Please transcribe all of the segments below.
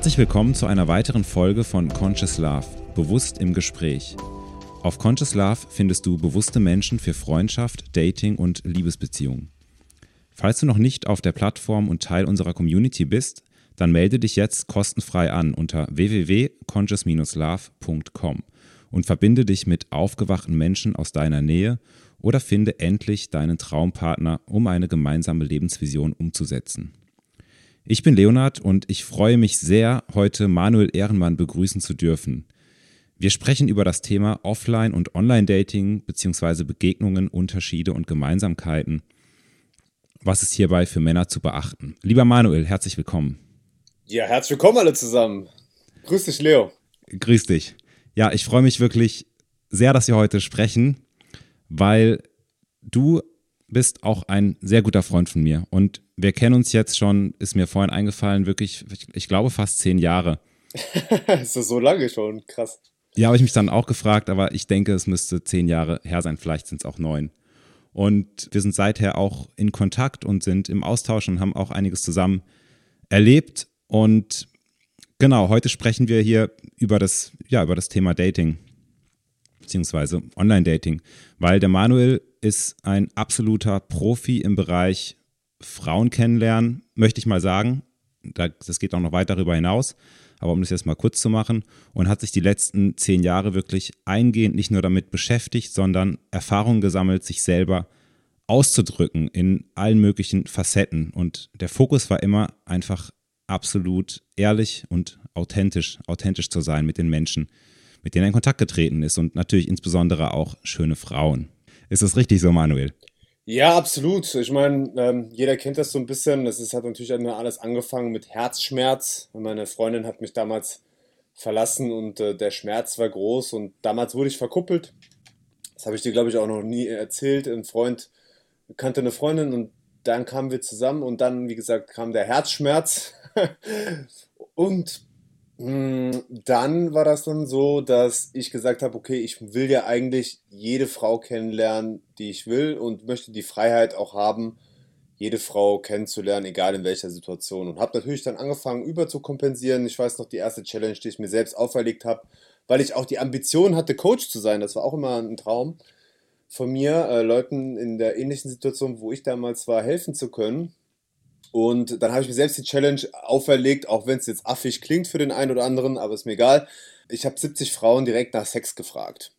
Herzlich willkommen zu einer weiteren Folge von Conscious Love, bewusst im Gespräch. Auf Conscious Love findest du bewusste Menschen für Freundschaft, Dating und Liebesbeziehungen. Falls du noch nicht auf der Plattform und Teil unserer Community bist, dann melde dich jetzt kostenfrei an unter www.conscious-love.com und verbinde dich mit aufgewachten Menschen aus deiner Nähe oder finde endlich deinen Traumpartner, um eine gemeinsame Lebensvision umzusetzen. Ich bin Leonard und ich freue mich sehr, heute Manuel Ehrenmann begrüßen zu dürfen. Wir sprechen über das Thema Offline- und Online-Dating bzw. Begegnungen, Unterschiede und Gemeinsamkeiten. Was ist hierbei für Männer zu beachten? Lieber Manuel, herzlich willkommen. Ja, herzlich willkommen alle zusammen. Grüß dich, Leo. Grüß dich. Ja, ich freue mich wirklich sehr, dass wir heute sprechen, weil du bist auch ein sehr guter Freund von mir. Und wir kennen uns jetzt schon, ist mir vorhin eingefallen, wirklich, ich, ich glaube fast zehn Jahre. ist das so lange schon? Krass. Ja, habe ich mich dann auch gefragt, aber ich denke, es müsste zehn Jahre her sein, vielleicht sind es auch neun. Und wir sind seither auch in Kontakt und sind im Austausch und haben auch einiges zusammen erlebt. Und genau, heute sprechen wir hier über das, ja, über das Thema Dating, beziehungsweise Online-Dating, weil der Manuel ist ein absoluter Profi im Bereich Frauen kennenlernen, möchte ich mal sagen. Das geht auch noch weit darüber hinaus, aber um das jetzt mal kurz zu machen, und hat sich die letzten zehn Jahre wirklich eingehend nicht nur damit beschäftigt, sondern Erfahrungen gesammelt, sich selber auszudrücken in allen möglichen Facetten. Und der Fokus war immer einfach absolut ehrlich und authentisch, authentisch zu sein mit den Menschen, mit denen er in Kontakt getreten ist und natürlich insbesondere auch schöne Frauen. Ist das richtig so, Manuel? Ja, absolut. Ich meine, ähm, jeder kennt das so ein bisschen. Das ist, hat natürlich alles angefangen mit Herzschmerz. Meine Freundin hat mich damals verlassen und äh, der Schmerz war groß und damals wurde ich verkuppelt. Das habe ich dir, glaube ich, auch noch nie erzählt. Ein Freund kannte eine Freundin und dann kamen wir zusammen und dann, wie gesagt, kam der Herzschmerz. und dann war das dann so, dass ich gesagt habe, okay, ich will ja eigentlich jede Frau kennenlernen, die ich will und möchte die Freiheit auch haben, jede Frau kennenzulernen, egal in welcher Situation. Und habe natürlich dann angefangen, überzukompensieren. Ich weiß noch, die erste Challenge, die ich mir selbst auferlegt habe, weil ich auch die Ambition hatte, Coach zu sein. Das war auch immer ein Traum von mir, äh, Leuten in der ähnlichen Situation, wo ich damals war, helfen zu können. Und dann habe ich mir selbst die Challenge auferlegt, auch wenn es jetzt affig klingt für den einen oder anderen, aber ist mir egal. Ich habe 70 Frauen direkt nach Sex gefragt.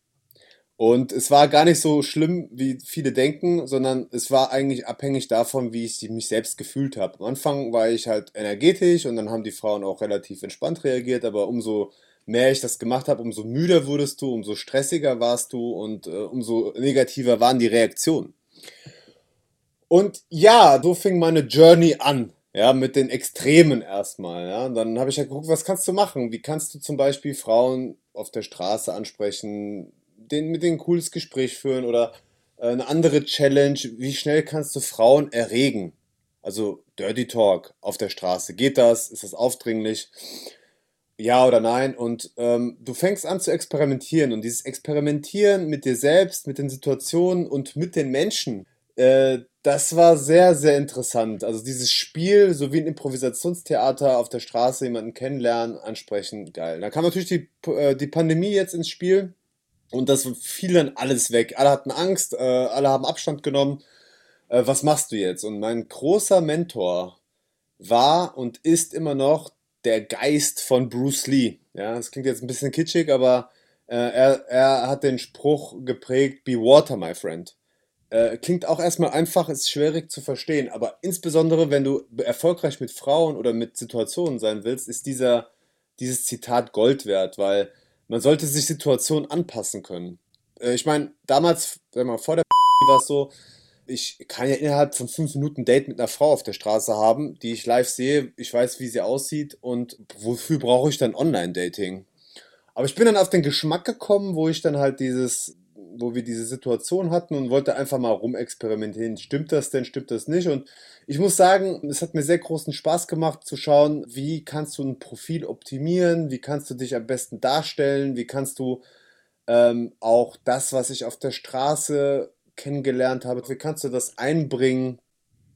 Und es war gar nicht so schlimm, wie viele denken, sondern es war eigentlich abhängig davon, wie ich mich selbst gefühlt habe. Am Anfang war ich halt energetisch und dann haben die Frauen auch relativ entspannt reagiert, aber umso mehr ich das gemacht habe, umso müder wurdest du, umso stressiger warst du und äh, umso negativer waren die Reaktionen. Und ja, so fing meine Journey an. Ja, mit den Extremen erstmal. Ja. Und dann habe ich halt geguckt, was kannst du machen? Wie kannst du zum Beispiel Frauen auf der Straße ansprechen, den, mit denen ein cooles Gespräch führen oder äh, eine andere Challenge, wie schnell kannst du Frauen erregen? Also Dirty Talk auf der Straße. Geht das? Ist das aufdringlich? ja oder nein. Und ähm, du fängst an zu experimentieren. Und dieses Experimentieren mit dir selbst, mit den Situationen und mit den Menschen, äh, das war sehr, sehr interessant. Also dieses Spiel, so wie ein Improvisationstheater auf der Straße, jemanden kennenlernen, ansprechen, geil. Da kam natürlich die, äh, die Pandemie jetzt ins Spiel. Und das fiel dann alles weg. Alle hatten Angst, äh, alle haben Abstand genommen. Äh, was machst du jetzt? Und mein großer Mentor war und ist immer noch der Geist von Bruce Lee. Ja, das klingt jetzt ein bisschen kitschig, aber äh, er, er hat den Spruch geprägt, Be Water, my friend. Äh, klingt auch erstmal einfach, ist schwierig zu verstehen, aber insbesondere wenn du erfolgreich mit Frauen oder mit Situationen sein willst, ist dieser, dieses Zitat Gold wert, weil man sollte sich Situationen anpassen können. Äh, ich meine, damals, wenn man vor der war es so, ich kann ja innerhalb von fünf Minuten Date mit einer Frau auf der Straße haben, die ich live sehe, ich weiß, wie sie aussieht und wofür brauche ich dann Online-Dating? Aber ich bin dann auf den Geschmack gekommen, wo ich dann halt dieses, wo wir diese Situation hatten und wollte einfach mal rumexperimentieren. Stimmt das denn, stimmt das nicht? Und ich muss sagen, es hat mir sehr großen Spaß gemacht zu schauen, wie kannst du ein Profil optimieren, wie kannst du dich am besten darstellen, wie kannst du ähm, auch das, was ich auf der Straße kennengelernt habe. Wie kannst du das einbringen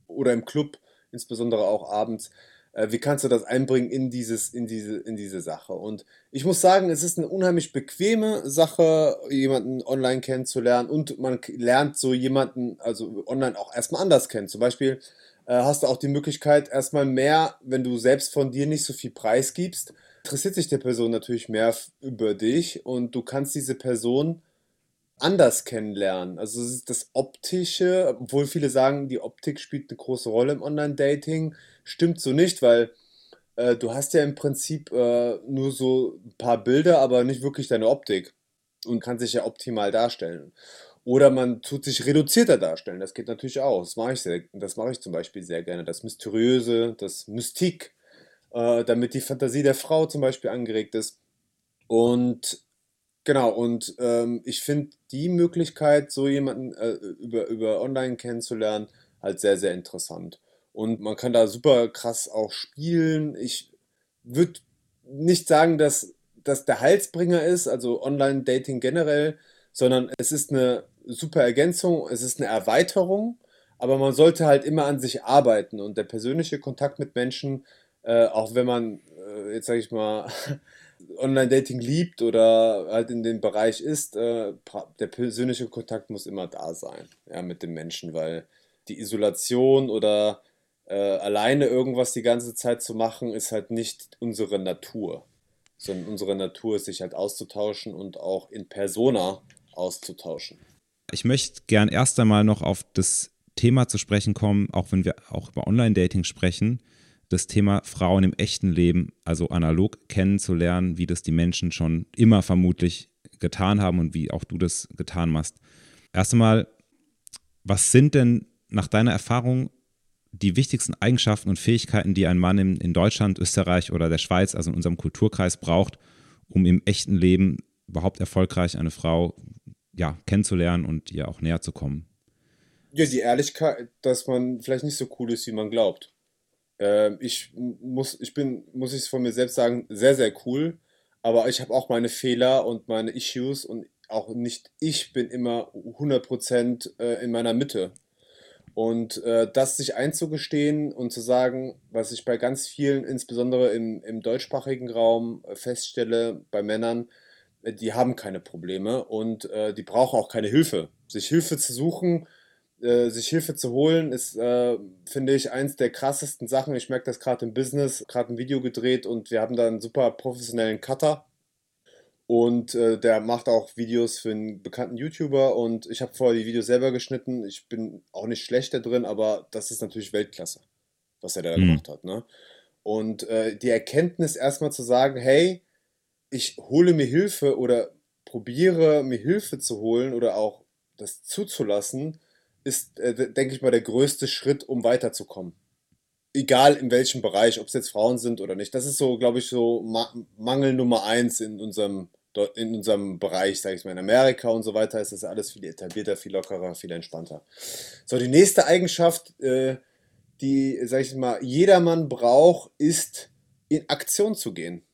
oder im Club, insbesondere auch abends? Äh, wie kannst du das einbringen in, dieses, in, diese, in diese Sache? Und ich muss sagen, es ist eine unheimlich bequeme Sache, jemanden online kennenzulernen und man lernt so jemanden, also online auch erstmal anders kennen. Zum Beispiel äh, hast du auch die Möglichkeit, erstmal mehr, wenn du selbst von dir nicht so viel preisgibst, interessiert sich der Person natürlich mehr über dich und du kannst diese Person anders kennenlernen. Also das Optische, obwohl viele sagen, die Optik spielt eine große Rolle im Online-Dating, stimmt so nicht, weil äh, du hast ja im Prinzip äh, nur so ein paar Bilder, aber nicht wirklich deine Optik und kann sich ja optimal darstellen. Oder man tut sich reduzierter darstellen, das geht natürlich auch. Das mache ich, sehr, ich zum Beispiel sehr gerne. Das Mysteriöse, das Mystik, äh, damit die Fantasie der Frau zum Beispiel angeregt ist. Und Genau, und ähm, ich finde die Möglichkeit, so jemanden äh, über, über online kennenzulernen, halt sehr, sehr interessant. Und man kann da super krass auch spielen. Ich würde nicht sagen, dass das der Halsbringer ist, also Online-Dating generell, sondern es ist eine super Ergänzung, es ist eine Erweiterung, aber man sollte halt immer an sich arbeiten und der persönliche Kontakt mit Menschen, äh, auch wenn man, äh, jetzt sage ich mal, Online-Dating liebt oder halt in dem Bereich ist, äh, der persönliche Kontakt muss immer da sein, ja, mit dem Menschen, weil die Isolation oder äh, alleine irgendwas die ganze Zeit zu machen, ist halt nicht unsere Natur. Sondern unsere Natur ist, sich halt auszutauschen und auch in Persona auszutauschen. Ich möchte gern erst einmal noch auf das Thema zu sprechen kommen, auch wenn wir auch über Online-Dating sprechen das Thema Frauen im echten Leben, also analog kennenzulernen, wie das die Menschen schon immer vermutlich getan haben und wie auch du das getan hast. Erst einmal, was sind denn nach deiner Erfahrung die wichtigsten Eigenschaften und Fähigkeiten, die ein Mann in, in Deutschland, Österreich oder der Schweiz, also in unserem Kulturkreis, braucht, um im echten Leben überhaupt erfolgreich eine Frau ja, kennenzulernen und ihr auch näher zu kommen? Ja, die Ehrlichkeit, dass man vielleicht nicht so cool ist, wie man glaubt. Ähm, ich muss, ich bin, muss ich es von mir selbst sagen, sehr, sehr cool. Aber ich habe auch meine Fehler und meine Issues und auch nicht ich bin immer 100% äh, in meiner Mitte. Und äh, das sich einzugestehen und zu sagen, was ich bei ganz vielen, insbesondere im, im deutschsprachigen Raum, äh, feststelle, bei Männern, äh, die haben keine Probleme und äh, die brauchen auch keine Hilfe. Sich Hilfe zu suchen, äh, sich Hilfe zu holen, ist, äh, finde ich, eins der krassesten Sachen. Ich merke das gerade im Business, gerade ein Video gedreht und wir haben da einen super professionellen Cutter. Und äh, der macht auch Videos für einen bekannten YouTuber und ich habe vorher die Videos selber geschnitten. Ich bin auch nicht schlecht da drin, aber das ist natürlich Weltklasse, was er da mhm. gemacht hat. Ne? Und äh, die Erkenntnis erstmal zu sagen, hey, ich hole mir Hilfe oder probiere mir Hilfe zu holen oder auch das zuzulassen, ist, äh, denke ich mal, der größte Schritt, um weiterzukommen. Egal in welchem Bereich, ob es jetzt Frauen sind oder nicht. Das ist so, glaube ich, so Ma Mangel Nummer eins in unserem, in unserem Bereich, sage ich mal. In Amerika und so weiter ist das alles viel etablierter, viel lockerer, viel entspannter. So, die nächste Eigenschaft, äh, die, sage ich mal, jedermann braucht, ist in Aktion zu gehen.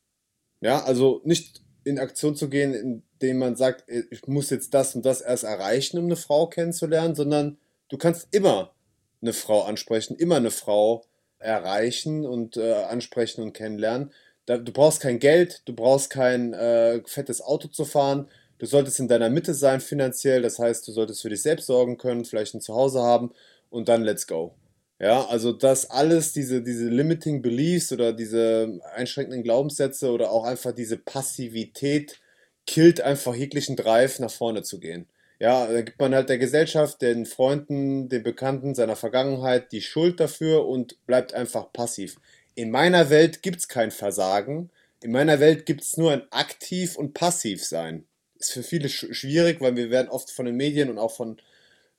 Ja, also nicht in Aktion zu gehen, indem man sagt, ich muss jetzt das und das erst erreichen, um eine Frau kennenzulernen, sondern du kannst immer eine Frau ansprechen, immer eine Frau erreichen und äh, ansprechen und kennenlernen. Da, du brauchst kein Geld, du brauchst kein äh, fettes Auto zu fahren. Du solltest in deiner Mitte sein finanziell, das heißt, du solltest für dich selbst sorgen können, vielleicht ein Zuhause haben und dann let's go. Ja, also das alles, diese, diese limiting beliefs oder diese einschränkenden Glaubenssätze oder auch einfach diese Passivität killt einfach jeglichen Drive, nach vorne zu gehen. Ja, da gibt man halt der Gesellschaft, den Freunden, den Bekannten, seiner Vergangenheit die Schuld dafür und bleibt einfach passiv. In meiner Welt gibt es kein Versagen. In meiner Welt gibt es nur ein aktiv und passiv sein. Ist für viele sch schwierig, weil wir werden oft von den Medien und auch von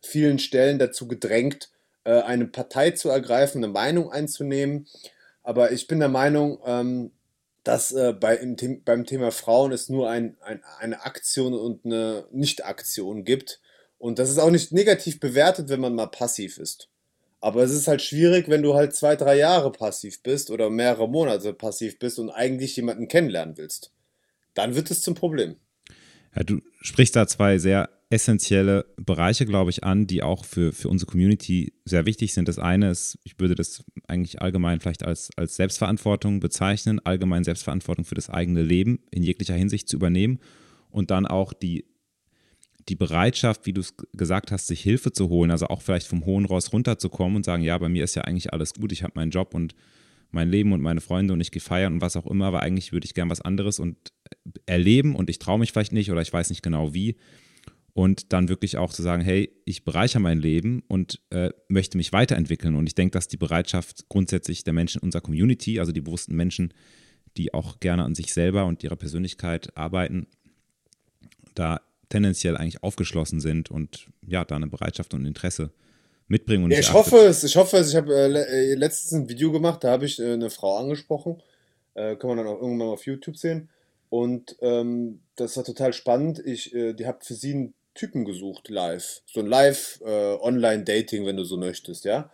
vielen Stellen dazu gedrängt, äh, eine Partei zu ergreifen, eine Meinung einzunehmen. Aber ich bin der Meinung, ähm, dass äh, bei, im, beim Thema Frauen es nur ein, ein, eine Aktion und eine Nicht-Aktion gibt. Und das ist auch nicht negativ bewertet, wenn man mal passiv ist. Aber es ist halt schwierig, wenn du halt zwei, drei Jahre passiv bist oder mehrere Monate passiv bist und eigentlich jemanden kennenlernen willst. Dann wird es zum Problem. Ja, du sprichst da zwei sehr essentielle Bereiche, glaube ich, an, die auch für, für unsere Community sehr wichtig sind. Das eine ist, ich würde das eigentlich allgemein vielleicht als, als Selbstverantwortung bezeichnen, allgemein Selbstverantwortung für das eigene Leben in jeglicher Hinsicht zu übernehmen und dann auch die, die Bereitschaft, wie du es gesagt hast, sich Hilfe zu holen, also auch vielleicht vom hohen Ross runterzukommen und sagen, ja, bei mir ist ja eigentlich alles gut, ich habe meinen Job und mein Leben und meine Freunde und ich gehe feiern und was auch immer, aber eigentlich würde ich gern was anderes und erleben und ich traue mich vielleicht nicht oder ich weiß nicht genau wie und dann wirklich auch zu sagen, hey, ich bereichere mein Leben und äh, möchte mich weiterentwickeln. Und ich denke, dass die Bereitschaft grundsätzlich der Menschen in unserer Community, also die bewussten Menschen, die auch gerne an sich selber und ihrer Persönlichkeit arbeiten, da tendenziell eigentlich aufgeschlossen sind und ja, da eine Bereitschaft und Interesse mitbringen. Ja, ich, hoffe es, ich hoffe es. Ich habe äh, äh, letztens ein Video gemacht, da habe ich äh, eine Frau angesprochen. Äh, kann man dann auch irgendwann mal auf YouTube sehen. Und ähm, das war total spannend. Ich, äh, die habt für sie ein Typen gesucht, live. So ein Live-Online-Dating, äh, wenn du so möchtest, ja.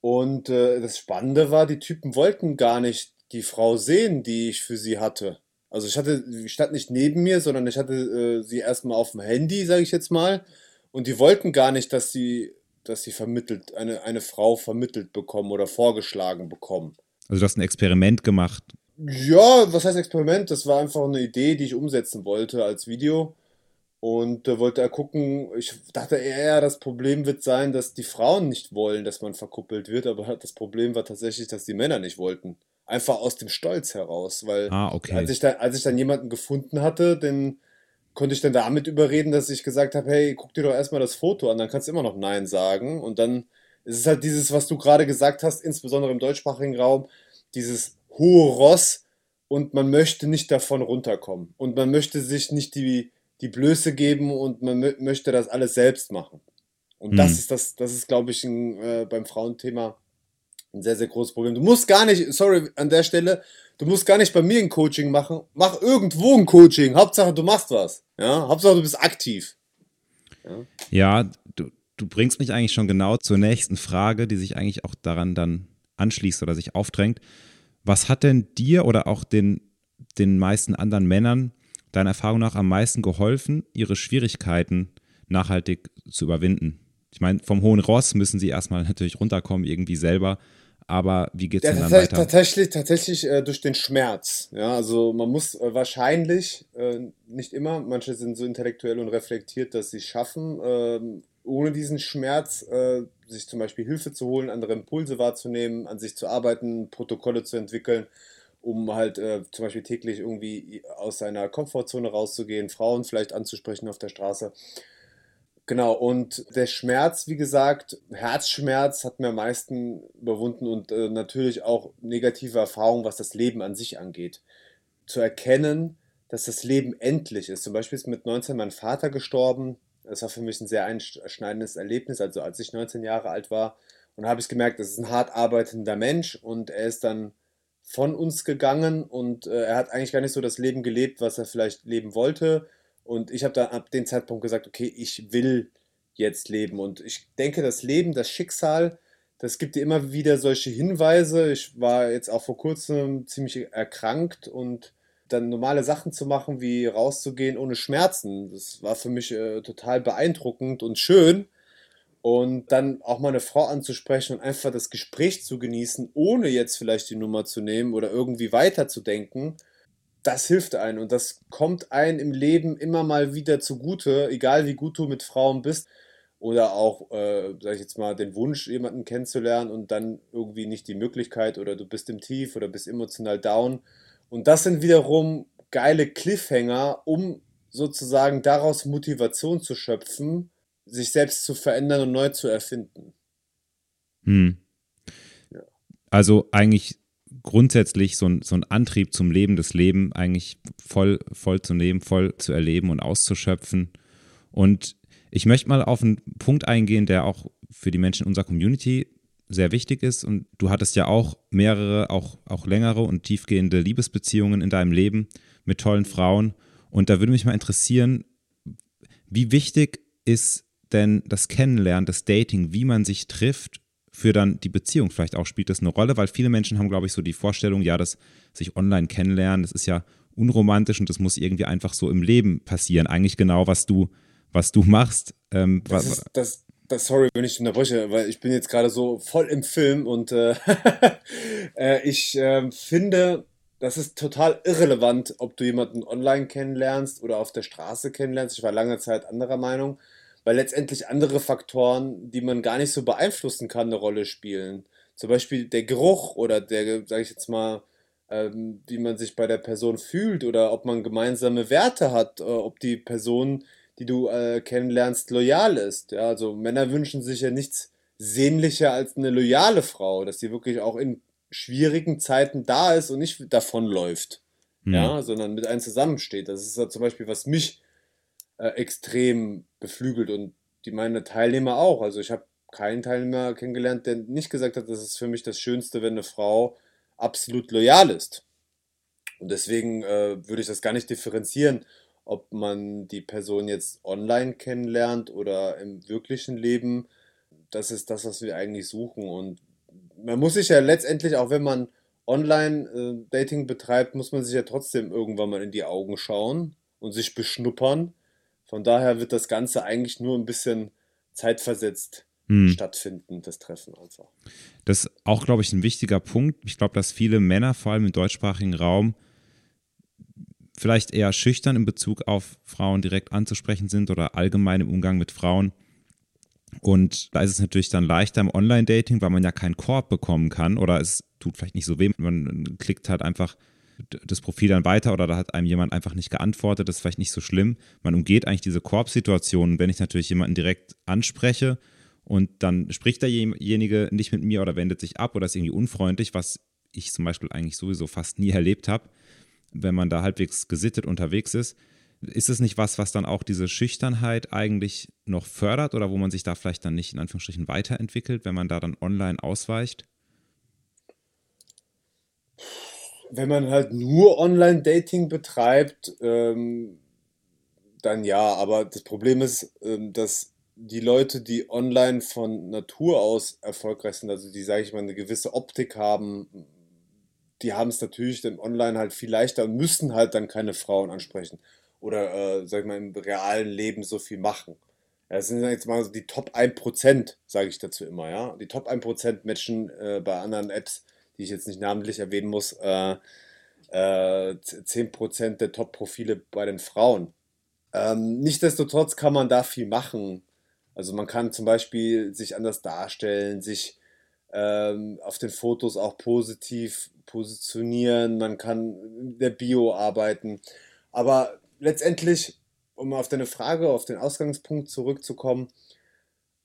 Und äh, das Spannende war, die Typen wollten gar nicht die Frau sehen, die ich für sie hatte. Also ich hatte, ich stand nicht neben mir, sondern ich hatte äh, sie erstmal auf dem Handy, sage ich jetzt mal. Und die wollten gar nicht, dass sie, dass sie vermittelt, eine, eine Frau vermittelt bekommen oder vorgeschlagen bekommen. Also du hast ein Experiment gemacht. Ja, was heißt Experiment? Das war einfach eine Idee, die ich umsetzen wollte als Video. Und da wollte er gucken, ich dachte eher, das Problem wird sein, dass die Frauen nicht wollen, dass man verkuppelt wird, aber das Problem war tatsächlich, dass die Männer nicht wollten. Einfach aus dem Stolz heraus, weil ah, okay. als, ich dann, als ich dann jemanden gefunden hatte, den konnte ich dann damit überreden, dass ich gesagt habe, hey, guck dir doch erstmal das Foto an, dann kannst du immer noch Nein sagen. Und dann ist es halt dieses, was du gerade gesagt hast, insbesondere im deutschsprachigen Raum, dieses hohe Ross und man möchte nicht davon runterkommen. Und man möchte sich nicht die die Blöße geben und man möchte das alles selbst machen. Und mhm. das ist das, das ist, glaube ich, ein, äh, beim Frauenthema ein sehr, sehr großes Problem. Du musst gar nicht, sorry, an der Stelle, du musst gar nicht bei mir ein Coaching machen. Mach irgendwo ein Coaching. Hauptsache, du machst was. Ja, Hauptsache, du bist aktiv. Ja, ja du, du bringst mich eigentlich schon genau zur nächsten Frage, die sich eigentlich auch daran dann anschließt oder sich aufdrängt. Was hat denn dir oder auch den, den meisten anderen Männern deiner Erfahrung nach am meisten geholfen, ihre Schwierigkeiten nachhaltig zu überwinden? Ich meine, vom hohen Ross müssen sie erstmal natürlich runterkommen, irgendwie selber. Aber wie geht es ja, denn dann weiter? Tatsächlich, tatsächlich äh, durch den Schmerz. Ja, also man muss äh, wahrscheinlich, äh, nicht immer, manche sind so intellektuell und reflektiert, dass sie es schaffen, ähm, ohne diesen Schmerz äh, sich zum Beispiel Hilfe zu holen, andere Impulse wahrzunehmen, an sich zu arbeiten, Protokolle zu entwickeln um halt äh, zum Beispiel täglich irgendwie aus seiner Komfortzone rauszugehen, Frauen vielleicht anzusprechen auf der Straße. Genau, und der Schmerz, wie gesagt, Herzschmerz hat mir am meisten überwunden und äh, natürlich auch negative Erfahrungen, was das Leben an sich angeht. Zu erkennen, dass das Leben endlich ist. Zum Beispiel ist mit 19 mein Vater gestorben. Das war für mich ein sehr einschneidendes Erlebnis. Also als ich 19 Jahre alt war und habe ich gemerkt, das ist ein hart arbeitender Mensch und er ist dann von uns gegangen und äh, er hat eigentlich gar nicht so das Leben gelebt, was er vielleicht leben wollte. Und ich habe dann ab dem Zeitpunkt gesagt, okay, ich will jetzt leben. Und ich denke, das Leben, das Schicksal, das gibt dir immer wieder solche Hinweise. Ich war jetzt auch vor kurzem ziemlich erkrankt und dann normale Sachen zu machen, wie rauszugehen ohne Schmerzen, das war für mich äh, total beeindruckend und schön. Und dann auch mal eine Frau anzusprechen und einfach das Gespräch zu genießen, ohne jetzt vielleicht die Nummer zu nehmen oder irgendwie weiterzudenken, das hilft einem und das kommt einem im Leben immer mal wieder zugute, egal wie gut du mit Frauen bist oder auch, äh, sag ich jetzt mal, den Wunsch, jemanden kennenzulernen und dann irgendwie nicht die Möglichkeit oder du bist im Tief oder bist emotional down. Und das sind wiederum geile Cliffhanger, um sozusagen daraus Motivation zu schöpfen, sich selbst zu verändern und neu zu erfinden. Hm. Ja. Also eigentlich grundsätzlich so ein, so ein Antrieb zum Leben, das Leben eigentlich voll, voll zu nehmen, voll zu erleben und auszuschöpfen. Und ich möchte mal auf einen Punkt eingehen, der auch für die Menschen in unserer Community sehr wichtig ist. Und du hattest ja auch mehrere, auch, auch längere und tiefgehende Liebesbeziehungen in deinem Leben mit tollen Frauen. Und da würde mich mal interessieren, wie wichtig ist denn das Kennenlernen, das Dating, wie man sich trifft, für dann die Beziehung vielleicht auch spielt das eine Rolle, weil viele Menschen haben, glaube ich, so die Vorstellung, ja, dass sich online kennenlernen, das ist ja unromantisch und das muss irgendwie einfach so im Leben passieren. Eigentlich genau, was du, was du machst. Ähm, das, ist, das, das, sorry, wenn ich unterbreche, weil ich bin jetzt gerade so voll im Film und äh, äh, ich äh, finde, das ist total irrelevant, ob du jemanden online kennenlernst oder auf der Straße kennenlernst. Ich war lange Zeit anderer Meinung, weil letztendlich andere Faktoren, die man gar nicht so beeinflussen kann, eine Rolle spielen. Zum Beispiel der Geruch oder der, sage ich jetzt mal, ähm, wie man sich bei der Person fühlt oder ob man gemeinsame Werte hat, äh, ob die Person, die du äh, kennenlernst, loyal ist. Ja, also Männer wünschen sich ja nichts sehnlicher als eine loyale Frau, dass sie wirklich auch in schwierigen Zeiten da ist und nicht davonläuft, mhm. ja, sondern mit einem zusammensteht. Das ist ja zum Beispiel, was mich äh, extrem beflügelt und die meine Teilnehmer auch. Also ich habe keinen Teilnehmer kennengelernt, der nicht gesagt hat, das ist für mich das Schönste, wenn eine Frau absolut loyal ist. Und deswegen äh, würde ich das gar nicht differenzieren, ob man die Person jetzt online kennenlernt oder im wirklichen Leben. Das ist das, was wir eigentlich suchen. Und man muss sich ja letztendlich, auch wenn man Online-Dating äh, betreibt, muss man sich ja trotzdem irgendwann mal in die Augen schauen und sich beschnuppern. Von daher wird das Ganze eigentlich nur ein bisschen zeitversetzt hm. stattfinden, das Treffen einfach. Das ist auch, glaube ich, ein wichtiger Punkt. Ich glaube, dass viele Männer, vor allem im deutschsprachigen Raum, vielleicht eher schüchtern in Bezug auf Frauen direkt anzusprechen sind oder allgemein im Umgang mit Frauen. Und da ist es natürlich dann leichter im Online-Dating, weil man ja keinen Korb bekommen kann oder es tut vielleicht nicht so weh. Man klickt halt einfach das Profil dann weiter oder da hat einem jemand einfach nicht geantwortet. Das ist vielleicht nicht so schlimm. Man umgeht eigentlich diese Korbsituation. Wenn ich natürlich jemanden direkt anspreche und dann spricht derjenige nicht mit mir oder wendet sich ab oder ist irgendwie unfreundlich, was ich zum Beispiel eigentlich sowieso fast nie erlebt habe, wenn man da halbwegs gesittet unterwegs ist. Ist es nicht was, was dann auch diese Schüchternheit eigentlich noch fördert oder wo man sich da vielleicht dann nicht in Anführungsstrichen weiterentwickelt, wenn man da dann online ausweicht? Wenn man halt nur Online-Dating betreibt, ähm, dann ja, aber das Problem ist, ähm, dass die Leute, die online von Natur aus erfolgreich sind, also die, sage ich mal, eine gewisse Optik haben, die haben es natürlich dann online halt viel leichter und müssen halt dann keine Frauen ansprechen oder, äh, sag ich mal, im realen Leben so viel machen. Das sind jetzt mal so die Top 1%, sage ich dazu immer, ja. Die Top 1% matchen äh, bei anderen Apps, die ich jetzt nicht namentlich erwähnen muss, äh, äh, 10% der Top-Profile bei den Frauen. Ähm, nichtsdestotrotz kann man da viel machen. Also man kann zum Beispiel sich anders darstellen, sich ähm, auf den Fotos auch positiv positionieren, man kann der Bio arbeiten. Aber letztendlich, um auf deine Frage, auf den Ausgangspunkt zurückzukommen,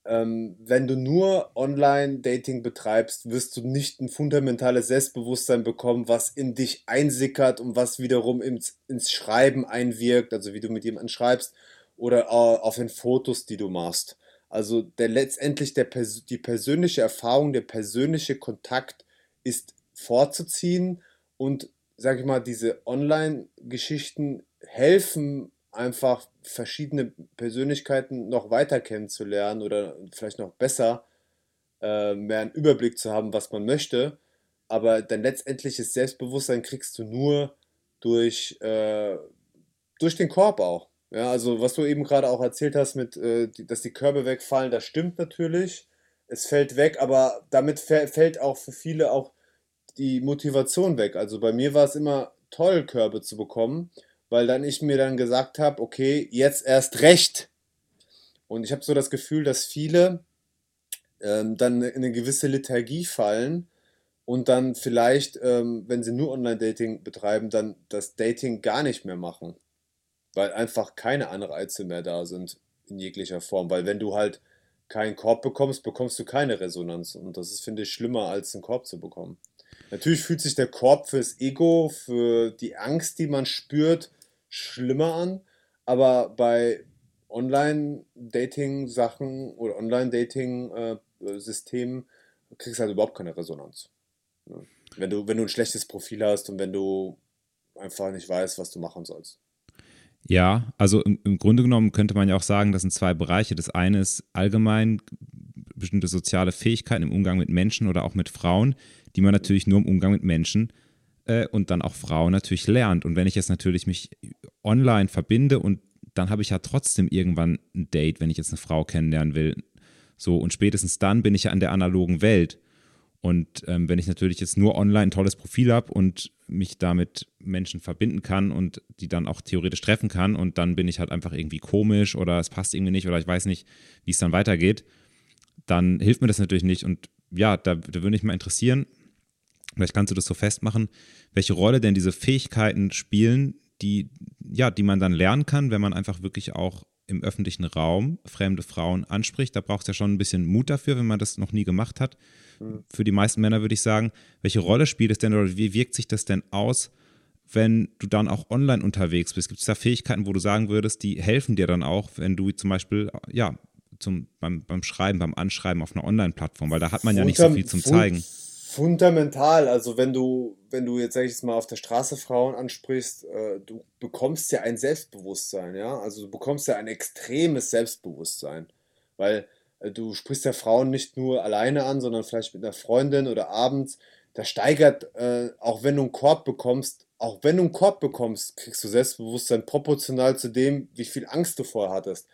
ähm, wenn du nur Online-Dating betreibst, wirst du nicht ein fundamentales Selbstbewusstsein bekommen, was in dich einsickert und was wiederum ins, ins Schreiben einwirkt, also wie du mit jemandem schreibst oder äh, auf den Fotos, die du machst. Also der letztendlich der, die persönliche Erfahrung, der persönliche Kontakt ist vorzuziehen und sage ich mal, diese Online-Geschichten helfen einfach verschiedene Persönlichkeiten noch weiter kennenzulernen oder vielleicht noch besser äh, mehr einen Überblick zu haben, was man möchte. Aber dein letztendliches Selbstbewusstsein kriegst du nur durch, äh, durch den Korb auch. Ja, also was du eben gerade auch erzählt hast, mit, äh, die, dass die Körbe wegfallen, das stimmt natürlich. Es fällt weg, aber damit fällt auch für viele auch die Motivation weg. Also bei mir war es immer toll, Körbe zu bekommen, weil dann ich mir dann gesagt habe, okay, jetzt erst recht. Und ich habe so das Gefühl, dass viele ähm, dann in eine gewisse Lethargie fallen und dann vielleicht, ähm, wenn sie nur Online-Dating betreiben, dann das Dating gar nicht mehr machen weil einfach keine Anreize mehr da sind in jeglicher Form. Weil wenn du halt keinen Korb bekommst, bekommst du keine Resonanz. Und das ist, finde ich, schlimmer, als einen Korb zu bekommen. Natürlich fühlt sich der Korb fürs Ego, für die Angst, die man spürt, schlimmer an. Aber bei Online-Dating-Sachen oder Online-Dating-Systemen äh, kriegst du halt überhaupt keine Resonanz. Wenn du, wenn du ein schlechtes Profil hast und wenn du einfach nicht weißt, was du machen sollst. Ja, also im, im, Grunde genommen könnte man ja auch sagen, das sind zwei Bereiche. Das eine ist allgemein bestimmte soziale Fähigkeiten im Umgang mit Menschen oder auch mit Frauen, die man natürlich nur im Umgang mit Menschen äh, und dann auch Frauen natürlich lernt. Und wenn ich jetzt natürlich mich online verbinde und dann habe ich ja trotzdem irgendwann ein Date, wenn ich jetzt eine Frau kennenlernen will. So, und spätestens dann bin ich ja in der analogen Welt. Und ähm, wenn ich natürlich jetzt nur online ein tolles Profil habe und mich damit Menschen verbinden kann und die dann auch theoretisch treffen kann und dann bin ich halt einfach irgendwie komisch oder es passt irgendwie nicht oder ich weiß nicht, wie es dann weitergeht, dann hilft mir das natürlich nicht. Und ja, da, da würde mich mal interessieren, vielleicht kannst du das so festmachen, welche Rolle denn diese Fähigkeiten spielen, die, ja, die man dann lernen kann, wenn man einfach wirklich auch im öffentlichen Raum fremde Frauen anspricht. Da braucht es ja schon ein bisschen Mut dafür, wenn man das noch nie gemacht hat. Mhm. Für die meisten Männer würde ich sagen, welche Rolle spielt es denn oder wie wirkt sich das denn aus, wenn du dann auch online unterwegs bist? Gibt es da Fähigkeiten, wo du sagen würdest, die helfen dir dann auch, wenn du zum Beispiel, ja, zum, beim, beim Schreiben, beim Anschreiben auf einer Online-Plattform, weil da hat man ja nicht so viel zum Zeigen. Fundamental, also wenn du, wenn du jetzt, sag ich jetzt mal, auf der Straße Frauen ansprichst, äh, du bekommst ja ein Selbstbewusstsein, ja, also du bekommst ja ein extremes Selbstbewusstsein, weil äh, du sprichst ja Frauen nicht nur alleine an, sondern vielleicht mit einer Freundin oder abends, das steigert, äh, auch wenn du einen Korb bekommst, auch wenn du einen Korb bekommst, kriegst du Selbstbewusstsein proportional zu dem, wie viel Angst du vorher hattest.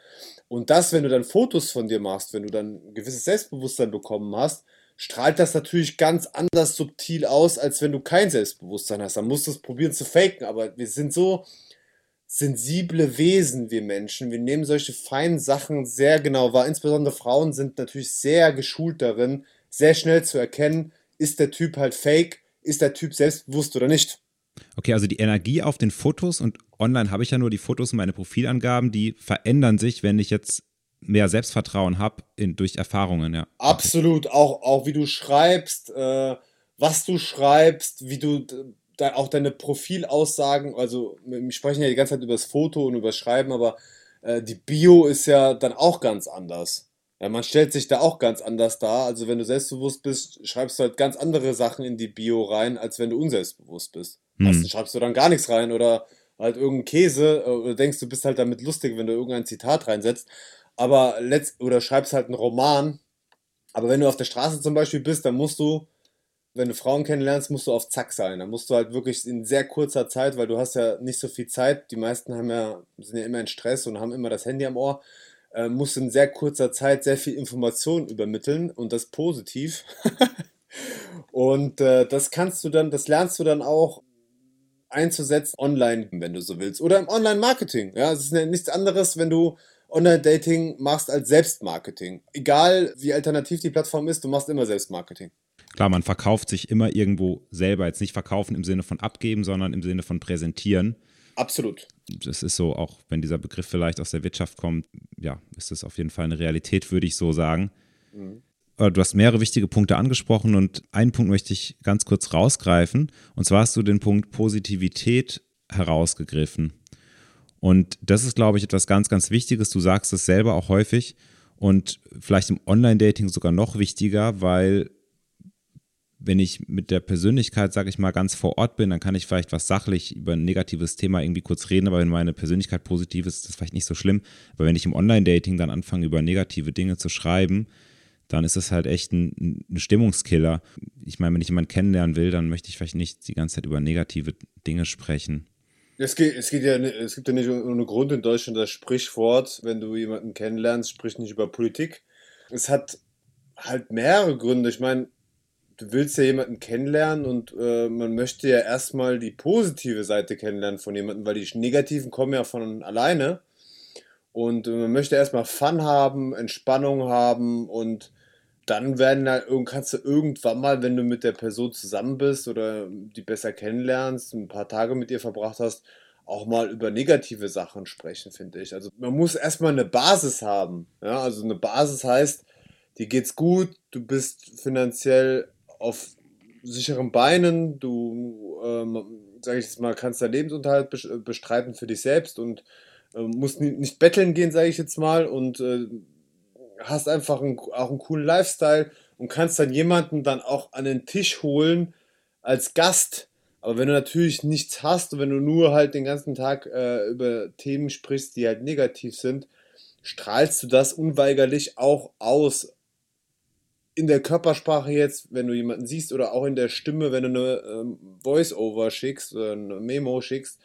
Und das, wenn du dann Fotos von dir machst, wenn du dann ein gewisses Selbstbewusstsein bekommen hast, strahlt das natürlich ganz anders subtil aus, als wenn du kein Selbstbewusstsein hast. Dann musst du es probieren zu faken, aber wir sind so sensible Wesen, wir Menschen. Wir nehmen solche feinen Sachen sehr genau wahr. Insbesondere Frauen sind natürlich sehr geschult darin, sehr schnell zu erkennen, ist der Typ halt fake, ist der Typ selbstbewusst oder nicht. Okay, also die Energie auf den Fotos und online habe ich ja nur die Fotos und meine Profilangaben, die verändern sich, wenn ich jetzt mehr Selbstvertrauen habe durch Erfahrungen, ja. Absolut, auch, auch wie du schreibst, äh, was du schreibst, wie du da auch deine Profilaussagen, also wir sprechen ja die ganze Zeit über das Foto und über das Schreiben, aber äh, die Bio ist ja dann auch ganz anders. Ja, man stellt sich da auch ganz anders dar. Also wenn du selbstbewusst bist, schreibst du halt ganz andere Sachen in die Bio rein, als wenn du unselbstbewusst bist. Hm. Meistens schreibst du dann gar nichts rein oder halt irgendeinen Käse äh, oder denkst, du bist halt damit lustig, wenn du irgendein Zitat reinsetzt aber letzt oder schreibst halt einen Roman. Aber wenn du auf der Straße zum Beispiel bist, dann musst du, wenn du Frauen kennenlernst, musst du auf Zack sein. Dann musst du halt wirklich in sehr kurzer Zeit, weil du hast ja nicht so viel Zeit. Die meisten haben ja, sind ja immer in Stress und haben immer das Handy am Ohr. Äh, musst in sehr kurzer Zeit sehr viel Information übermitteln und das positiv. und äh, das kannst du dann, das lernst du dann auch einzusetzen online, wenn du so willst. Oder im Online-Marketing. Ja, es ist nichts anderes, wenn du Online-Dating machst als Selbstmarketing. Egal wie alternativ die Plattform ist, du machst immer Selbstmarketing. Klar, man verkauft sich immer irgendwo selber. Jetzt nicht verkaufen im Sinne von abgeben, sondern im Sinne von präsentieren. Absolut. Das ist so, auch wenn dieser Begriff vielleicht aus der Wirtschaft kommt, ja, ist das auf jeden Fall eine Realität, würde ich so sagen. Mhm. Du hast mehrere wichtige Punkte angesprochen und einen Punkt möchte ich ganz kurz rausgreifen. Und zwar hast du den Punkt Positivität herausgegriffen. Und das ist, glaube ich, etwas ganz, ganz Wichtiges. Du sagst es selber auch häufig und vielleicht im Online-Dating sogar noch wichtiger, weil wenn ich mit der Persönlichkeit, sage ich mal, ganz vor Ort bin, dann kann ich vielleicht was sachlich über ein negatives Thema irgendwie kurz reden, aber wenn meine Persönlichkeit positiv ist, ist das vielleicht nicht so schlimm. Aber wenn ich im Online-Dating dann anfange, über negative Dinge zu schreiben, dann ist es halt echt ein, ein Stimmungskiller. Ich meine, wenn ich jemanden kennenlernen will, dann möchte ich vielleicht nicht die ganze Zeit über negative Dinge sprechen. Es, geht, es, geht ja, es gibt ja nicht ohne Grund in Deutschland das Sprichwort, wenn du jemanden kennenlernst, sprich nicht über Politik. Es hat halt mehrere Gründe. Ich meine, du willst ja jemanden kennenlernen und äh, man möchte ja erstmal die positive Seite kennenlernen von jemandem, weil die negativen kommen ja von alleine. Und man möchte erstmal Fun haben, Entspannung haben und dann werden da, kannst du irgendwann mal, wenn du mit der Person zusammen bist oder die besser kennenlernst, ein paar Tage mit ihr verbracht hast, auch mal über negative Sachen sprechen, finde ich. Also man muss erstmal eine Basis haben. Ja? Also eine Basis heißt, dir geht's gut, du bist finanziell auf sicheren Beinen, du, ähm, sage ich jetzt mal, kannst deinen Lebensunterhalt bestreiten für dich selbst und äh, musst nicht betteln gehen, sage ich jetzt mal, und äh, hast einfach einen, auch einen coolen Lifestyle und kannst dann jemanden dann auch an den Tisch holen als Gast. Aber wenn du natürlich nichts hast und wenn du nur halt den ganzen Tag äh, über Themen sprichst, die halt negativ sind, strahlst du das unweigerlich auch aus. In der Körpersprache jetzt, wenn du jemanden siehst, oder auch in der Stimme, wenn du eine ähm, Voice-Over schickst oder eine Memo schickst.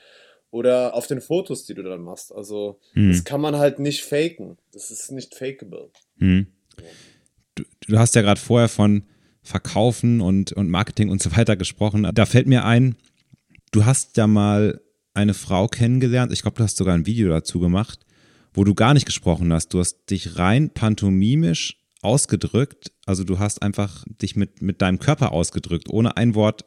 oder auf den Fotos, die du dann machst. Also hm. das kann man halt nicht faken. Das ist nicht fakeable. Hm. Du, du, hast ja gerade vorher von Verkaufen und, und Marketing und so weiter gesprochen. Da fällt mir ein, du hast ja mal eine Frau kennengelernt. Ich glaube, du hast sogar ein Video dazu gemacht, wo du gar nicht gesprochen hast. Du hast dich rein pantomimisch ausgedrückt. Also du hast einfach dich mit, mit deinem Körper ausgedrückt, ohne ein Wort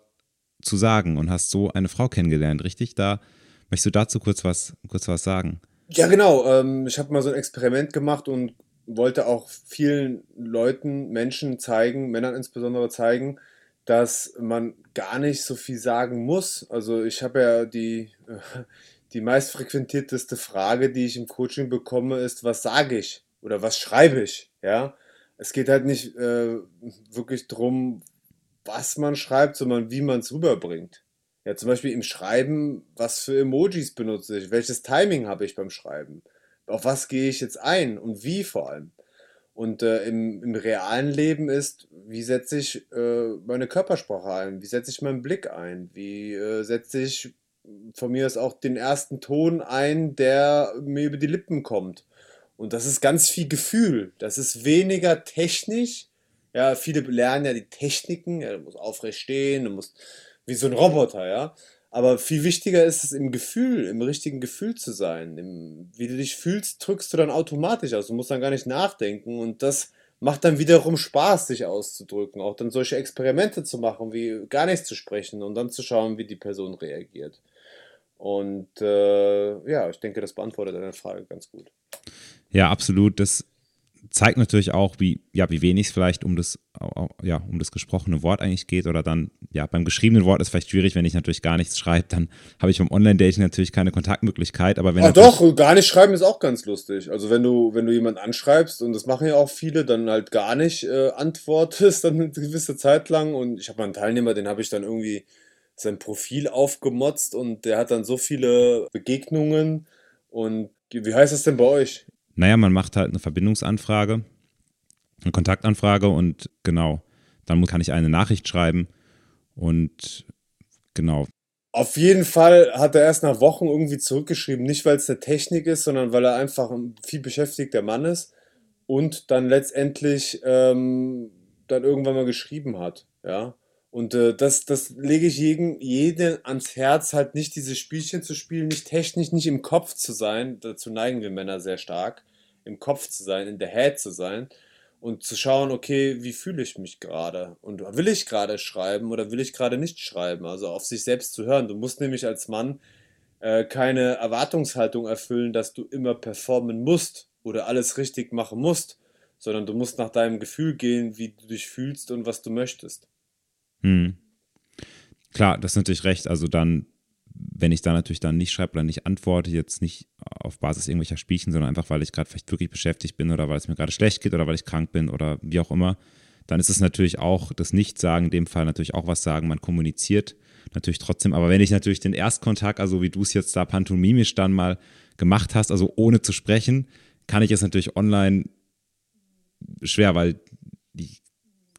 zu sagen und hast so eine Frau kennengelernt, richtig? Da möchtest du dazu kurz was, kurz was sagen? Ja, genau. Ähm, ich habe mal so ein Experiment gemacht und wollte auch vielen Leuten, Menschen zeigen, Männern insbesondere zeigen, dass man gar nicht so viel sagen muss. Also ich habe ja die, die meistfrequentierteste Frage, die ich im Coaching bekomme, ist, was sage ich oder was schreibe ich? Ja, es geht halt nicht äh, wirklich darum, was man schreibt, sondern wie man es rüberbringt. Ja, zum Beispiel im Schreiben, was für Emojis benutze ich, welches Timing habe ich beim Schreiben, auf was gehe ich jetzt ein und wie vor allem. Und äh, im, im, realen Leben ist, wie setze ich äh, meine Körpersprache ein, wie setze ich meinen Blick ein, wie äh, setze ich von mir aus auch den ersten Ton ein, der mir über die Lippen kommt. Und das ist ganz viel Gefühl. Das ist weniger technisch. Ja, viele lernen ja die Techniken. Ja, du musst aufrecht stehen, du musst wie so ein Roboter, ja. Aber viel wichtiger ist es im Gefühl, im richtigen Gefühl zu sein. Im, wie du dich fühlst, drückst du dann automatisch aus. Du musst dann gar nicht nachdenken. Und das macht dann wiederum Spaß, sich auszudrücken. Auch dann solche Experimente zu machen, wie gar nichts zu sprechen und dann zu schauen, wie die Person reagiert. Und äh, ja, ich denke, das beantwortet deine Frage ganz gut. Ja, absolut. Das zeigt natürlich auch, wie, ja, wie wenig es vielleicht um das, ja, um das gesprochene Wort eigentlich geht oder dann, ja, beim geschriebenen Wort ist vielleicht schwierig, wenn ich natürlich gar nichts schreibe, dann habe ich beim Online-Dating natürlich keine Kontaktmöglichkeit, aber wenn. Ach doch, gar nicht schreiben ist auch ganz lustig. Also wenn du, wenn du jemanden anschreibst und das machen ja auch viele, dann halt gar nicht äh, antwortest dann eine gewisse Zeit lang und ich habe mal einen Teilnehmer, den habe ich dann irgendwie sein Profil aufgemotzt und der hat dann so viele Begegnungen und wie heißt das denn bei euch? Naja, man macht halt eine Verbindungsanfrage, eine Kontaktanfrage und genau, dann kann ich eine Nachricht schreiben und genau. Auf jeden Fall hat er erst nach Wochen irgendwie zurückgeschrieben, nicht weil es eine Technik ist, sondern weil er einfach ein viel beschäftigter Mann ist und dann letztendlich ähm, dann irgendwann mal geschrieben hat, ja. Und äh, das, das lege ich jedem, jedem ans Herz, halt nicht diese Spielchen zu spielen, nicht technisch, nicht im Kopf zu sein. Dazu neigen wir Männer sehr stark im Kopf zu sein, in der Head zu sein und zu schauen, okay, wie fühle ich mich gerade? Und will ich gerade schreiben oder will ich gerade nicht schreiben? Also auf sich selbst zu hören. Du musst nämlich als Mann äh, keine Erwartungshaltung erfüllen, dass du immer performen musst oder alles richtig machen musst, sondern du musst nach deinem Gefühl gehen, wie du dich fühlst und was du möchtest. Hm. Klar, das ist natürlich recht. Also dann wenn ich da natürlich dann nicht schreibe oder nicht antworte, jetzt nicht auf Basis irgendwelcher Spielchen, sondern einfach, weil ich gerade vielleicht wirklich beschäftigt bin oder weil es mir gerade schlecht geht oder weil ich krank bin oder wie auch immer, dann ist es natürlich auch das Nichtsagen, in dem Fall natürlich auch was sagen, man kommuniziert natürlich trotzdem. Aber wenn ich natürlich den Erstkontakt, also wie du es jetzt da pantomimisch dann mal gemacht hast, also ohne zu sprechen, kann ich es natürlich online schwer, weil ich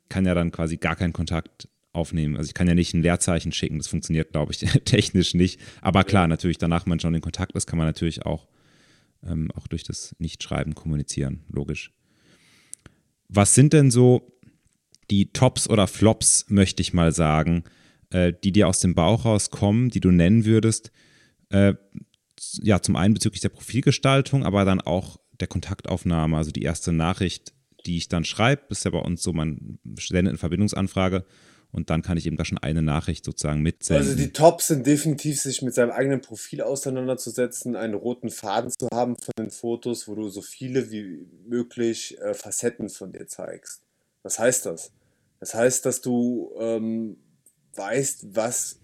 kann ja dann quasi gar keinen Kontakt aufnehmen. Also ich kann ja nicht ein Leerzeichen schicken, das funktioniert, glaube ich, technisch nicht. Aber klar, natürlich, danach man schon in Kontakt ist, kann man natürlich auch, ähm, auch durch das Nichtschreiben kommunizieren, logisch. Was sind denn so die Tops oder Flops, möchte ich mal sagen, äh, die dir aus dem Bauch rauskommen, die du nennen würdest? Äh, ja, zum einen bezüglich der Profilgestaltung, aber dann auch der Kontaktaufnahme, also die erste Nachricht, die ich dann schreibe, ist ja bei uns so, man sendet eine Verbindungsanfrage und dann kann ich eben da schon eine Nachricht sozusagen mitsenden. Also die Tops sind definitiv, sich mit seinem eigenen Profil auseinanderzusetzen, einen roten Faden zu haben von den Fotos, wo du so viele wie möglich äh, Facetten von dir zeigst. Was heißt das? Das heißt, dass du ähm, weißt, was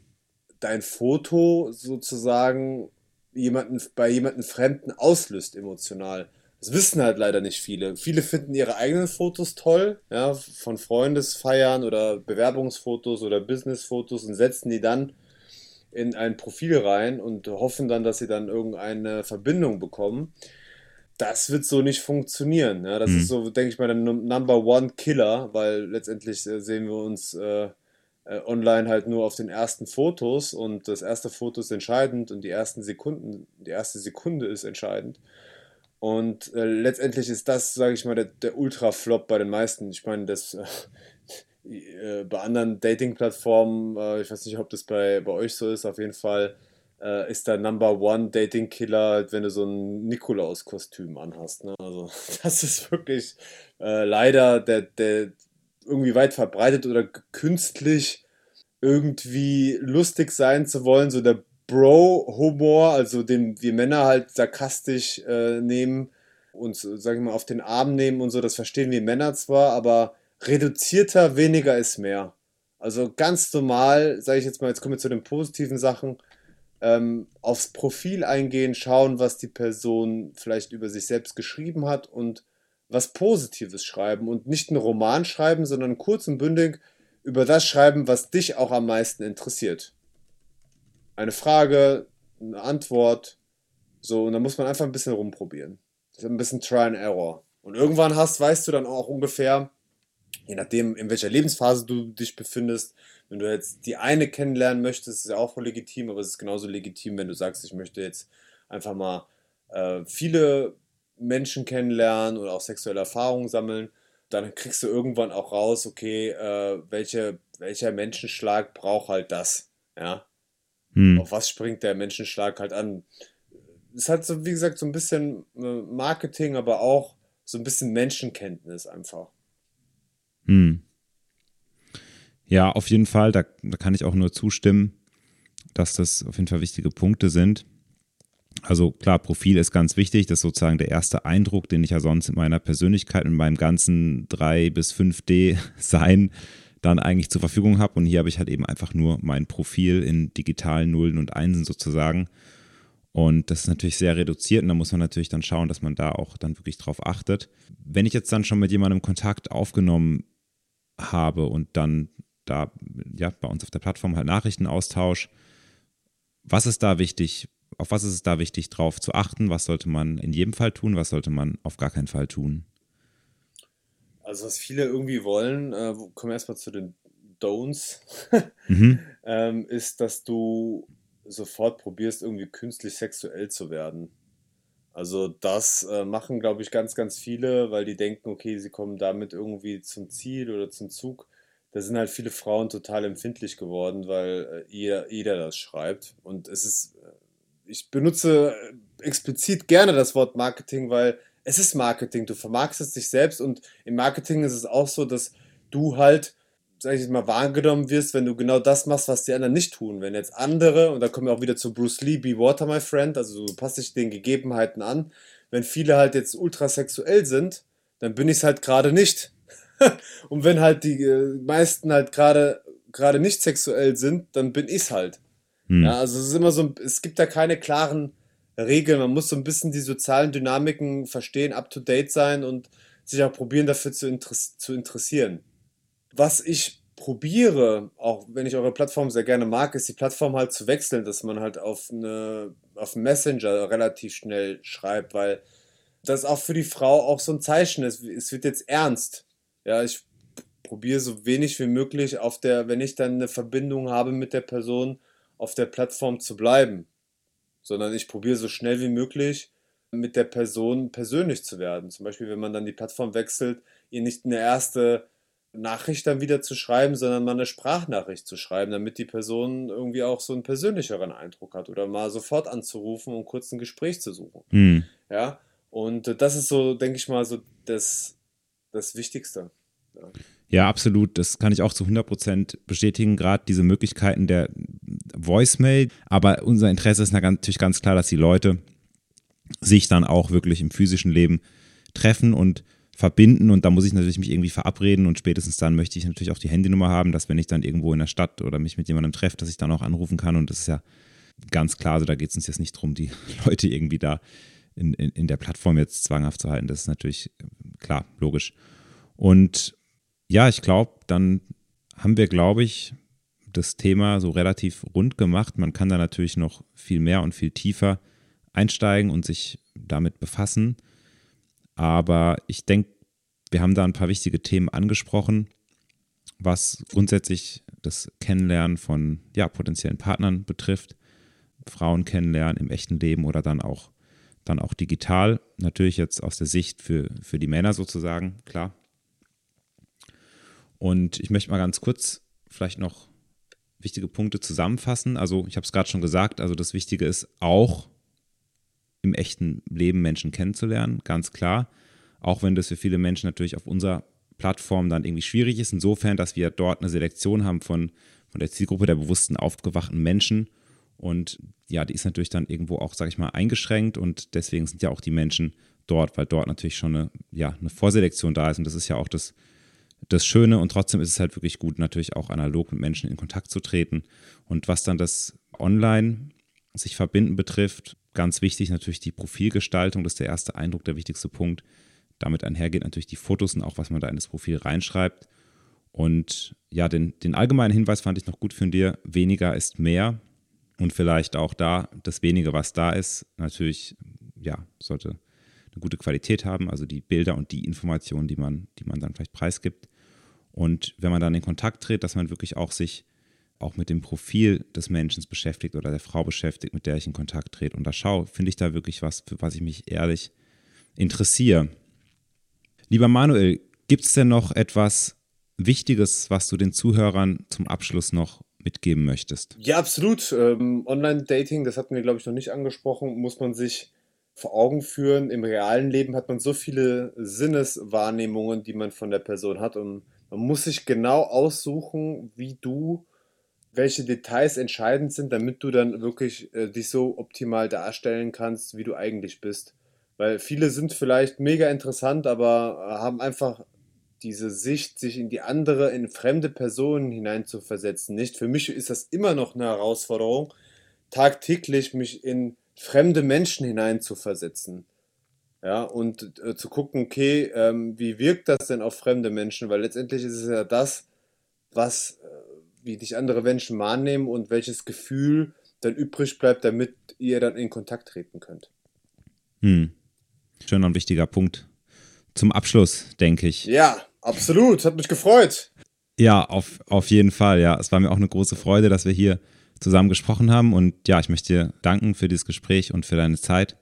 dein Foto sozusagen jemanden, bei jemandem Fremden auslöst emotional. Das wissen halt leider nicht viele. Viele finden ihre eigenen Fotos toll, ja, von Freundesfeiern oder Bewerbungsfotos oder Businessfotos und setzen die dann in ein Profil rein und hoffen dann, dass sie dann irgendeine Verbindung bekommen. Das wird so nicht funktionieren. Ja. Das mhm. ist so, denke ich mal, der Number One Killer, weil letztendlich äh, sehen wir uns äh, äh, online halt nur auf den ersten Fotos und das erste Foto ist entscheidend und die ersten Sekunden, die erste Sekunde ist entscheidend. Und äh, letztendlich ist das, sage ich mal, der, der Ultra-Flop bei den meisten. Ich meine, das äh, bei anderen Dating-Plattformen, äh, ich weiß nicht, ob das bei, bei euch so ist, auf jeden Fall äh, ist der Number One Dating Killer, wenn du so ein Nikolaus-Kostüm anhast. Ne? Also das ist wirklich äh, leider der, der irgendwie weit verbreitet oder künstlich irgendwie lustig sein zu wollen, so der Bro-Humor, also den wir Männer halt sarkastisch äh, nehmen und, sag ich mal, auf den Arm nehmen und so, das verstehen wir Männer zwar, aber reduzierter, weniger ist mehr. Also ganz normal, sage ich jetzt mal, jetzt kommen wir zu den positiven Sachen, ähm, aufs Profil eingehen, schauen, was die Person vielleicht über sich selbst geschrieben hat und was Positives schreiben und nicht einen Roman schreiben, sondern kurz und bündig über das schreiben, was dich auch am meisten interessiert. Eine Frage, eine Antwort, so, und da muss man einfach ein bisschen rumprobieren. Das ist ein bisschen Try and Error. Und irgendwann hast, weißt du dann auch ungefähr, je nachdem, in welcher Lebensphase du dich befindest, wenn du jetzt die eine kennenlernen möchtest, ist ja auch legitim, aber es ist genauso legitim, wenn du sagst, ich möchte jetzt einfach mal äh, viele Menschen kennenlernen oder auch sexuelle Erfahrungen sammeln, dann kriegst du irgendwann auch raus, okay, äh, welche, welcher Menschenschlag braucht halt das, ja. Hm. Auf was springt der Menschenschlag halt an? Es hat so, wie gesagt, so ein bisschen äh, Marketing, aber auch so ein bisschen Menschenkenntnis einfach. Hm. Ja, auf jeden Fall, da, da kann ich auch nur zustimmen, dass das auf jeden Fall wichtige Punkte sind. Also klar, Profil ist ganz wichtig. Das ist sozusagen der erste Eindruck, den ich ja sonst in meiner Persönlichkeit, in meinem ganzen 3 bis 5D-Sein dann eigentlich zur Verfügung habe. Und hier habe ich halt eben einfach nur mein Profil in digitalen Nullen und Einsen sozusagen. Und das ist natürlich sehr reduziert und da muss man natürlich dann schauen, dass man da auch dann wirklich drauf achtet. Wenn ich jetzt dann schon mit jemandem Kontakt aufgenommen habe und dann da ja bei uns auf der Plattform halt Nachrichtenaustausch. Was ist da wichtig? Auf was ist es da wichtig, drauf zu achten? Was sollte man in jedem Fall tun? Was sollte man auf gar keinen Fall tun? Also, was viele irgendwie wollen, äh, kommen wir erstmal zu den Don'ts, mhm. ähm, ist, dass du sofort probierst, irgendwie künstlich sexuell zu werden. Also das äh, machen, glaube ich, ganz, ganz viele, weil die denken, okay, sie kommen damit irgendwie zum Ziel oder zum Zug. Da sind halt viele Frauen total empfindlich geworden, weil äh, jeder, jeder das schreibt. Und es ist, äh, ich benutze äh, explizit gerne das Wort Marketing, weil es ist Marketing. Du vermarktest dich selbst und im Marketing ist es auch so, dass du halt sag ich mal, wahrgenommen wirst, wenn du genau das machst, was die anderen nicht tun. Wenn jetzt andere, und da kommen wir auch wieder zu Bruce Lee, Be Water, my friend, also du passt dich den Gegebenheiten an. Wenn viele halt jetzt ultrasexuell sind, dann bin ich es halt gerade nicht. und wenn halt die äh, meisten halt gerade gerade nicht sexuell sind, dann bin ich es halt. Hm. Ja, also es ist immer so, es gibt da keine klaren Regeln. Man muss so ein bisschen die sozialen Dynamiken verstehen, up to date sein und sich auch probieren, dafür zu, interess zu interessieren was ich probiere, auch wenn ich eure Plattform sehr gerne mag, ist die Plattform halt zu wechseln, dass man halt auf eine auf Messenger relativ schnell schreibt, weil das auch für die Frau auch so ein Zeichen ist. Es wird jetzt ernst. Ja, ich probiere so wenig wie möglich auf der, wenn ich dann eine Verbindung habe mit der Person, auf der Plattform zu bleiben. Sondern ich probiere so schnell wie möglich mit der Person persönlich zu werden. Zum Beispiel, wenn man dann die Plattform wechselt, ihr nicht eine erste Nachricht dann wieder zu schreiben, sondern mal eine Sprachnachricht zu schreiben, damit die Person irgendwie auch so einen persönlicheren Eindruck hat oder mal sofort anzurufen und kurz ein Gespräch zu suchen. Mhm. Ja, und das ist so, denke ich mal, so das, das Wichtigste. Ja. Ja absolut. Das kann ich auch zu 100% bestätigen, gerade diese Möglichkeiten der Voicemail. Aber unser Interesse ist natürlich ganz klar, dass die Leute sich dann auch wirklich im physischen Leben treffen und verbinden und da muss ich natürlich mich irgendwie verabreden und spätestens dann möchte ich natürlich auch die Handynummer haben, dass wenn ich dann irgendwo in der Stadt oder mich mit jemandem treffe, dass ich dann auch anrufen kann und das ist ja ganz klar, also da geht es uns jetzt nicht darum, die Leute irgendwie da in, in, in der Plattform jetzt zwanghaft zu halten, das ist natürlich klar, logisch. Und ja, ich glaube, dann haben wir, glaube ich, das Thema so relativ rund gemacht. Man kann da natürlich noch viel mehr und viel tiefer einsteigen und sich damit befassen. Aber ich denke, wir haben da ein paar wichtige Themen angesprochen, was grundsätzlich das Kennenlernen von ja, potenziellen Partnern betrifft. Frauen kennenlernen im echten Leben oder dann auch, dann auch digital. Natürlich jetzt aus der Sicht für, für die Männer sozusagen, klar. Und ich möchte mal ganz kurz vielleicht noch wichtige Punkte zusammenfassen. Also ich habe es gerade schon gesagt, also das Wichtige ist auch im echten Leben Menschen kennenzulernen, ganz klar. Auch wenn das für viele Menschen natürlich auf unserer Plattform dann irgendwie schwierig ist, insofern, dass wir dort eine Selektion haben von, von der Zielgruppe der bewussten, aufgewachten Menschen. Und ja, die ist natürlich dann irgendwo auch, sage ich mal, eingeschränkt und deswegen sind ja auch die Menschen dort, weil dort natürlich schon eine, ja, eine Vorselektion da ist und das ist ja auch das, das Schöne und trotzdem ist es halt wirklich gut, natürlich auch analog mit Menschen in Kontakt zu treten. Und was dann das Online sich verbinden betrifft, ganz wichtig natürlich die Profilgestaltung, das ist der erste Eindruck, der wichtigste Punkt. Damit einhergeht natürlich die Fotos und auch, was man da in das Profil reinschreibt. Und ja, den, den allgemeinen Hinweis fand ich noch gut von dir, weniger ist mehr. Und vielleicht auch da, das wenige, was da ist, natürlich, ja, sollte eine gute Qualität haben, also die Bilder und die Informationen, die man, die man dann vielleicht preisgibt. Und wenn man dann in Kontakt tritt, dass man wirklich auch sich auch mit dem Profil des Menschen beschäftigt oder der Frau beschäftigt, mit der ich in Kontakt trete. Und da schaue, finde ich da wirklich was, für was ich mich ehrlich interessiere. Lieber Manuel, gibt es denn noch etwas Wichtiges, was du den Zuhörern zum Abschluss noch mitgeben möchtest? Ja, absolut. Ähm, Online-Dating, das hatten wir, glaube ich, noch nicht angesprochen, muss man sich vor Augen führen. Im realen Leben hat man so viele Sinneswahrnehmungen, die man von der Person hat. Und man muss sich genau aussuchen, wie du, welche Details entscheidend sind, damit du dann wirklich äh, dich so optimal darstellen kannst, wie du eigentlich bist. Weil viele sind vielleicht mega interessant, aber äh, haben einfach diese Sicht, sich in die andere, in fremde Personen hineinzuversetzen. Nicht? Für mich ist das immer noch eine Herausforderung, tagtäglich mich in fremde Menschen hineinzuversetzen. Ja, und äh, zu gucken, okay, ähm, wie wirkt das denn auf fremde Menschen? Weil letztendlich ist es ja das, was, äh, wie dich andere Menschen wahrnehmen und welches Gefühl dann übrig bleibt, damit ihr dann in Kontakt treten könnt. Hm. Schöner und wichtiger Punkt. Zum Abschluss, denke ich. Ja, absolut. Hat mich gefreut. Ja, auf, auf jeden Fall. Ja, es war mir auch eine große Freude, dass wir hier zusammen gesprochen haben. Und ja, ich möchte dir danken für dieses Gespräch und für deine Zeit.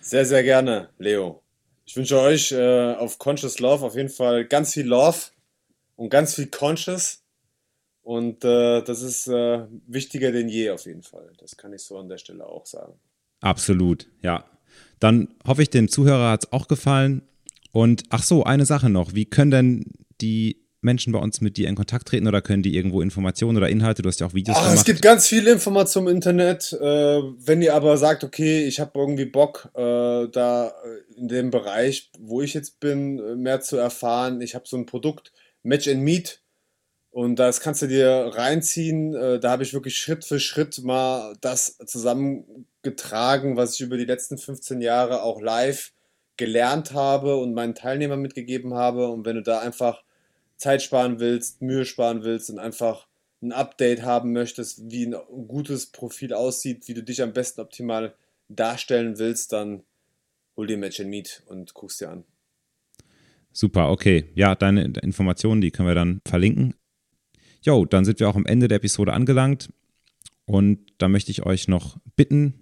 Sehr, sehr gerne, Leo. Ich wünsche euch äh, auf Conscious Love auf jeden Fall ganz viel Love und ganz viel Conscious. Und äh, das ist äh, wichtiger denn je auf jeden Fall. Das kann ich so an der Stelle auch sagen. Absolut, ja. Dann hoffe ich, dem Zuhörer hat es auch gefallen. Und ach so, eine Sache noch. Wie können denn die Menschen bei uns mit dir in Kontakt treten oder können die irgendwo Informationen oder Inhalte? Du hast ja auch Videos Ach, gemacht. Es gibt ganz viele Informationen im Internet. Äh, wenn ihr aber sagt, okay, ich habe irgendwie Bock, äh, da in dem Bereich, wo ich jetzt bin, mehr zu erfahren. Ich habe so ein Produkt, Match and Meet. Und das kannst du dir reinziehen. Äh, da habe ich wirklich Schritt für Schritt mal das zusammengetragen, was ich über die letzten 15 Jahre auch live gelernt habe und meinen Teilnehmern mitgegeben habe. Und wenn du da einfach Zeit sparen willst, Mühe sparen willst und einfach ein Update haben möchtest, wie ein gutes Profil aussieht, wie du dich am besten optimal darstellen willst, dann hol dir Match and Meet und guckst dir an. Super, okay. Ja, deine Informationen, die können wir dann verlinken Jo, dann sind wir auch am Ende der Episode angelangt. Und da möchte ich euch noch bitten,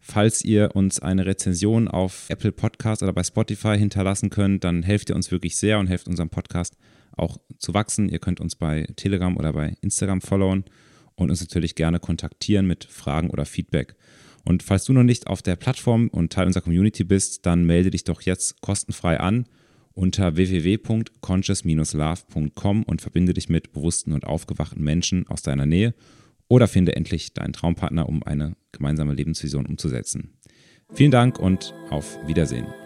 falls ihr uns eine Rezension auf Apple Podcast oder bei Spotify hinterlassen könnt, dann helft ihr uns wirklich sehr und helft unserem Podcast auch zu wachsen. Ihr könnt uns bei Telegram oder bei Instagram followen und uns natürlich gerne kontaktieren mit Fragen oder Feedback. Und falls du noch nicht auf der Plattform und Teil unserer Community bist, dann melde dich doch jetzt kostenfrei an unter www.conscious-love.com und verbinde dich mit bewussten und aufgewachten Menschen aus deiner Nähe oder finde endlich deinen Traumpartner, um eine gemeinsame Lebensvision umzusetzen. Vielen Dank und auf Wiedersehen.